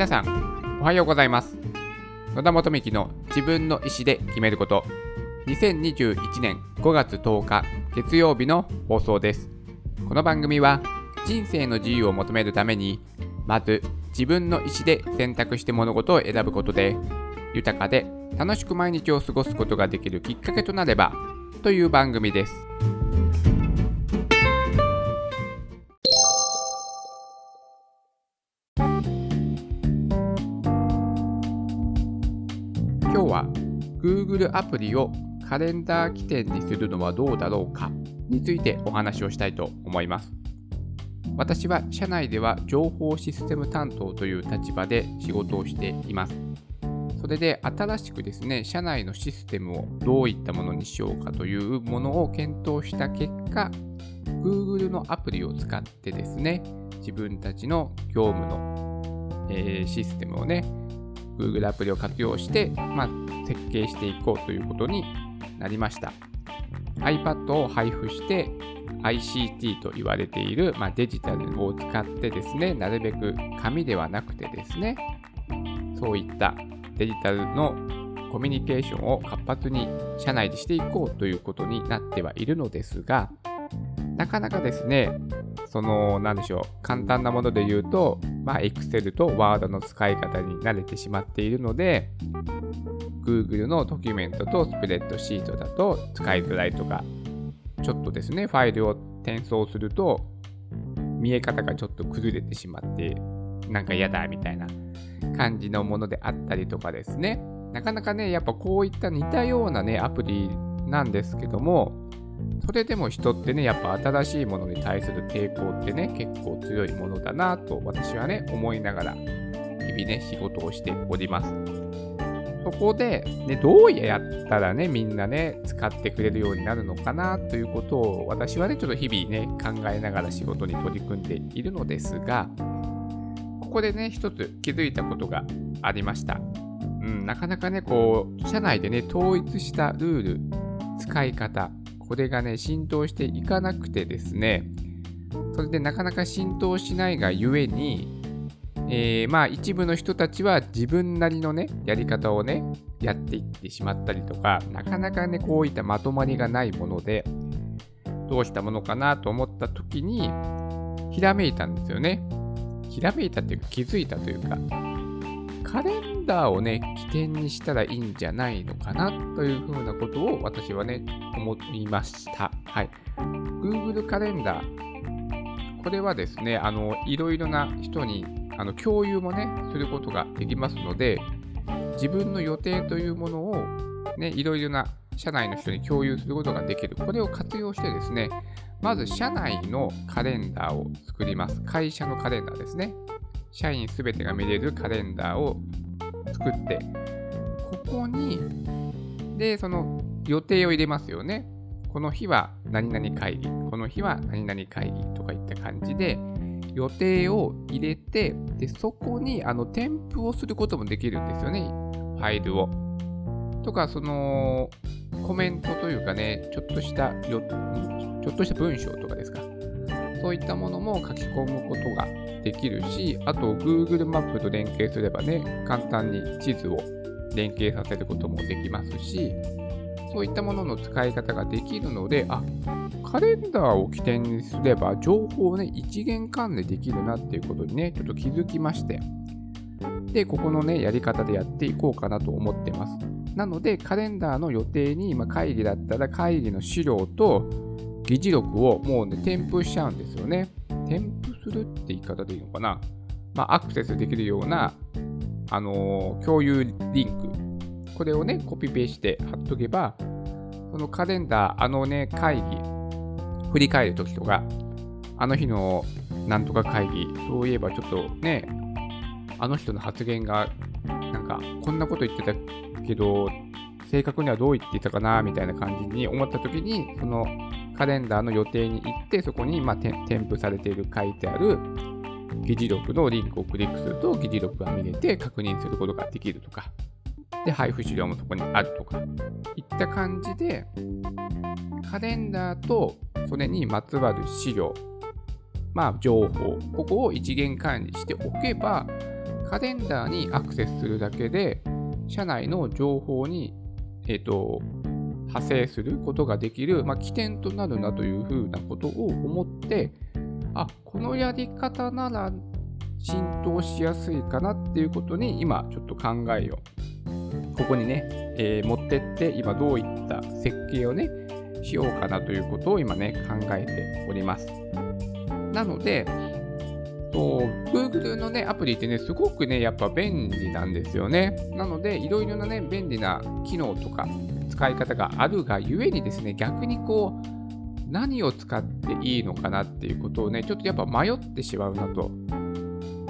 皆さん、おはようございます。野田元美の自分の意思で決めること。2021年5月10日月曜日の放送です。この番組は人生の自由を求めるために、まず自分の意思で選択して物事を選ぶことで、豊かで楽しく毎日を過ごすことができるきっかけとなればという番組です。Google アプリをカレンダー起点にするのはどうだろうかについてお話をしたいと思います。私は社内では情報システム担当という立場で仕事をしています。それで新しくですね、社内のシステムをどういったものにしようかというものを検討した結果、Google のアプリを使ってですね、自分たちの業務の、えー、システムをね、Google アプリを活用して、まあ、設計していこうということになりました。iPad を配布して ICT と言われている、まあ、デジタルを使ってですね、なるべく紙ではなくてですね、そういったデジタルのコミュニケーションを活発に社内でしていこうということになってはいるのですが、なかなかですね、その、なんでしょう、簡単なもので言うと、まあ、Excel と Word の使い方に慣れてしまっているので、Google のドキュメントとスプレッドシートだと使いづらいとか、ちょっとですね、ファイルを転送すると、見え方がちょっと崩れてしまって、なんか嫌だみたいな感じのものであったりとかですね。なかなかね、やっぱこういった似たようなね、アプリなんですけども、それでも人ってね、やっぱ新しいものに対する抵抗ってね、結構強いものだなと私はね、思いながら、日々ね、仕事をしております。そこで、ね、どうやったらね、みんなね、使ってくれるようになるのかなということを、私はね、ちょっと日々ね、考えながら仕事に取り組んでいるのですが、ここでね、一つ気づいたことがありました。うん、なかなかね、こう、社内でね、統一したルール、使い方、これがね、浸透していかなくてですね、それでなかなか浸透しないがゆえに、えー、まあ一部の人たちは自分なりのね、やり方をね、やっていってしまったりとか、なかなかね、こういったまとまりがないもので、どうしたものかなと思った時に、ひらめいたんですよね。ひらめいたっていうか気づいたというか、カレンダーをね、起点にしたらいいんじゃないのかなというふうなことを私はね、思いました。はい。Google カレンダー。これはですね、あの、いろいろな人にあの共有もね、することができますので、自分の予定というものを、ね、いろいろな社内の人に共有することができる。これを活用してですね、まず社内のカレンダーを作ります。会社のカレンダーですね。社員すべてが見れるカレンダーを作って、ここに、で、その予定を入れますよね。この日は何々会議、この日は何々会議とかいった感じで、予定を入れて、でそこにあの添付をすることもできるんですよね、ファイルを。とか、そのコメントというかね、ちょっとしたよ、ちょっとした文章とかですか。そういったものも書き込むことができるし、あと Google マップと連携すればね、簡単に地図を連携させることもできますし、そういったものの使い方ができるので、あ、カレンダーを起点にすれば情報をね、一元管理できるなっていうことにね、ちょっと気づきまして、で、ここのね、やり方でやっていこうかなと思ってます。なので、カレンダーの予定に、まあ、会議だったら会議の資料と議事録をもうね、添付しちゃうんですよね。添付するって言い方でいいのかな？まあ、アクセスできるような、あのー、共有リンク。これをね、コピペして貼っとけば、そのカレンダー、あのね、会議、振り返るときとか、あの日のなんとか会議、そういえばちょっとね、あの人の発言が、なんか、こんなこと言ってたけど、正確にはどう言っていたかな、みたいな感じに思ったときに、そのカレンダーの予定に行って、そこに、まあ、添付されている、書いてある議事録のリンクをクリックすると、議事録が見れて確認することができるとか、で、配布資料もそこにあるとか、いった感じで、カレンダーとそれにまつわる資料、まあ、情報、ここを一元管理しておけば、カレンダーにアクセスするだけで、社内の情報に、えーと、派生することができる、まあ、起点となるなというふうなことを思って、あこのやり方なら浸透しやすいかなっていうことに今ちょっと考えをここにね、えー、持ってって今どういった設計をねしようかなということを今ね考えております。なのでと Google のねアプリってねすごくねやっぱ便利なんですよね。なのでいろいろなね便利な機能とか使い方があるがゆえにですね逆にこう何を使っていいのかなっていうことをね、ちょっとやっぱ迷ってしまうなと。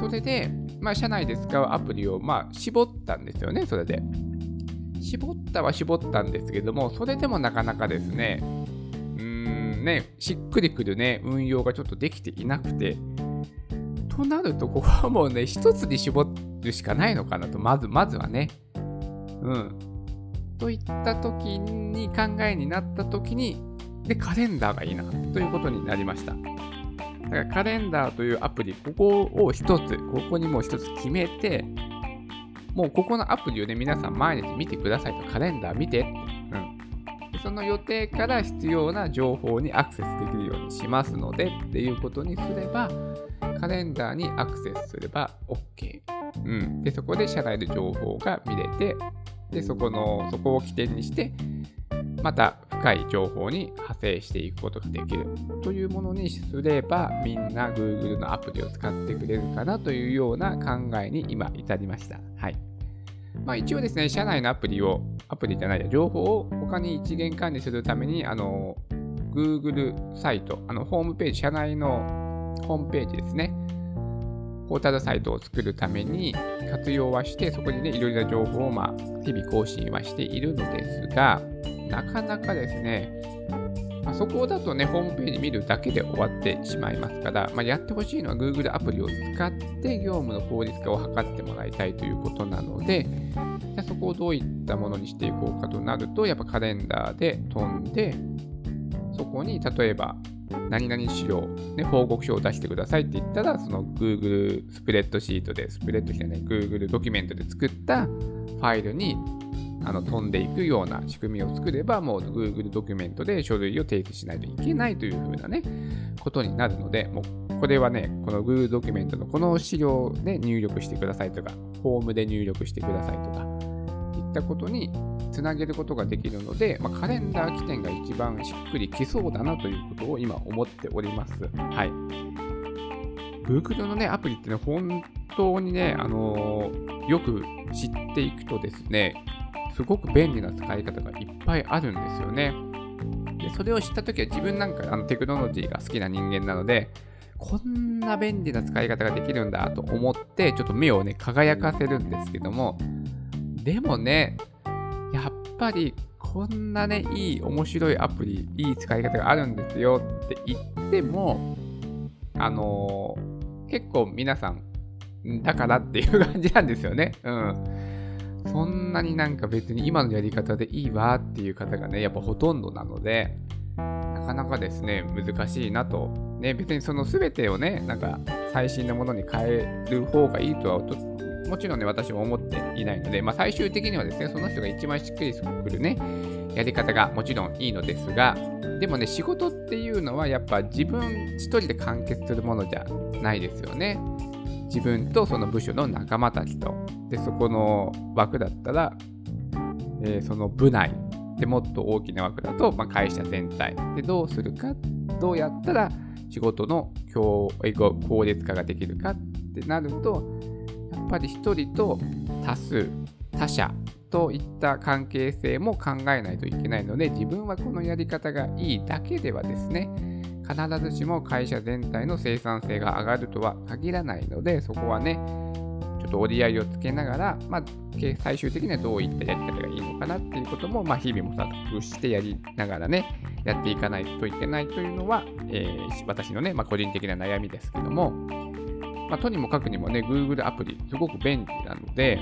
それで、まあ、社内で使うアプリを、まあ、絞ったんですよね、それで。絞ったは絞ったんですけども、それでもなかなかですね、うーんね、しっくりくるね、運用がちょっとできていなくて、となると、ここはもうね、一つに絞るしかないのかなと、まず、まずはね。うん。といった時に考えになった時に、で、カレンダーがいいなということになりました。だからカレンダーというアプリ、ここを一つ、ここにもう一つ決めて、もうここのアプリをね、皆さん毎日見てくださいと、カレンダー見てって。うん。その予定から必要な情報にアクセスできるようにしますのでっていうことにすれば、カレンダーにアクセスすれば OK。うん。で、そこで社内で情報が見れて、で、そこの、そこを起点にして、また深い情報に派生していくことができるというものにすればみんな Google のアプリを使ってくれるかなというような考えに今至りました。はい。まあ、一応ですね、社内のアプリを、アプリじゃないや、情報を他に一元管理するために、あの、Google サイト、あの、ホームページ、社内のホームページですね。ポータルサイトを作るために活用はして、そこにね、いろいろな情報を、まあ、日々更新はしているのですが、なかなかですね、ま、そこだとね、ホームページ見るだけで終わってしまいますから、まあ、やってほしいのは Google アプリを使って業務の効率化を図ってもらいたいということなので、じゃそこをどういったものにしていこうかとなると、やっぱカレンダーで飛んで、そこに例えば、何々資料、ね、報告書を出してくださいって言ったら、その Google スプレッドシートで、スプレッドシートじゃない、Google ドキュメントで作ったファイルにあの飛んでいくような仕組みを作れば、もう Google ドキュメントで書類を提出しないといけないというふうなね、ことになるので、もうこれはね、この Google ドキュメントのこの資料で入力してくださいとか、フォームで入力してくださいとか、いったことにつなげることができるので、まあ、カレンダー起点が一番しっくりきそうだなということを今思っております。はい。Google のね、アプリってね、本当にね、あのー、よく知っていくとですね、すごく便利な使い方がいっぱいあるんですよね。でそれを知ったときは自分なんかあのテクノロジーが好きな人間なので、こんな便利な使い方ができるんだと思って、ちょっと目をね、輝かせるんですけども、でもね、ぱりこんなね、いい、面白いアプリ、いい使い方があるんですよって言っても、あのー、結構皆さん、だからっていう感じなんですよね。うん。そんなになんか別に今のやり方でいいわっていう方がね、やっぱほとんどなので、なかなかですね、難しいなと。ね、別にその全てをね、なんか最新のものに変える方がいいとはもちろんね、私も思っていないので、まあ、最終的にはですね、その人が一番しっくりくるね、やり方がもちろんいいのですが、でもね、仕事っていうのはやっぱ自分一人で完結するものじゃないですよね。自分とその部署の仲間たちと、で、そこの枠だったら、えー、その部内でもっと大きな枠だと、まあ、会社全体でどうするか、どうやったら仕事の効率化ができるかってなると、ぱり一人と多数、他者といった関係性も考えないといけないので、自分はこのやり方がいいだけではですね、必ずしも会社全体の生産性が上がるとは限らないので、そこはね、ちょっと折り合いをつけながら、まあ、最終的にはどういったやり方がいいのかなっていうことも、まあ、日々模索してやりながらね、やっていかないといけないというのは、えー、私のね、まあ、個人的な悩みですけども、まあ、とにもかくにもね、Google アプリ、すごく便利なので、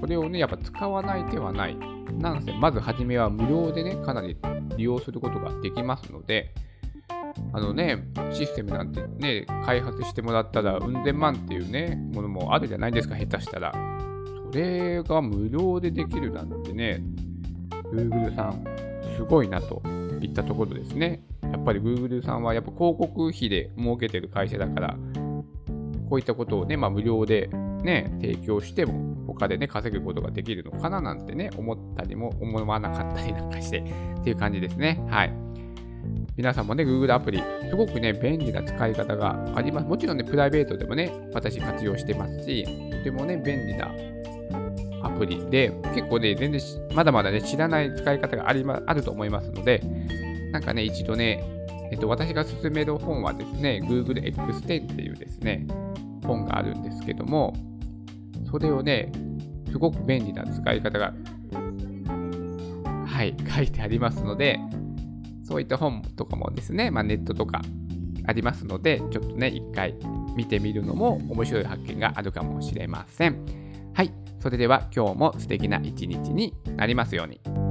これをね、やっぱ使わない手はない。なんせ、まずはじめは無料でね、かなり利用することができますので、あのね、システムなんてね、開発してもらったら、うん千万っていうね、ものもあるじゃないですか、下手したら。それが無料でできるなんてね、Google さん、すごいなといったところですね。やっぱり Google さんはやっぱ広告費で儲けてる会社だから、こういったことをね、まあ、無料でね、提供しても、他でね、稼ぐことができるのかななんてね、思ったりも思わなかったりなんかして、っていう感じですね。はい。皆さんもね、Google アプリ、すごくね、便利な使い方があります。もちろんね、プライベートでもね、私活用してますし、とてもね、便利なアプリで、結構ね、全然まだまだね、知らない使い方があり、ま、あると思いますので、なんかね、一度ね、えっと、私が勧める本はですね、Google X10 っていうですね、本があるんですけども、それをね、すごく便利な使い方が、はい、書いてありますので、そういった本とかもですね、まあ、ネットとかありますので、ちょっとね、一回見てみるのも面白い発見があるかもしれません。はい、それでは今日も素敵な一日になりますように。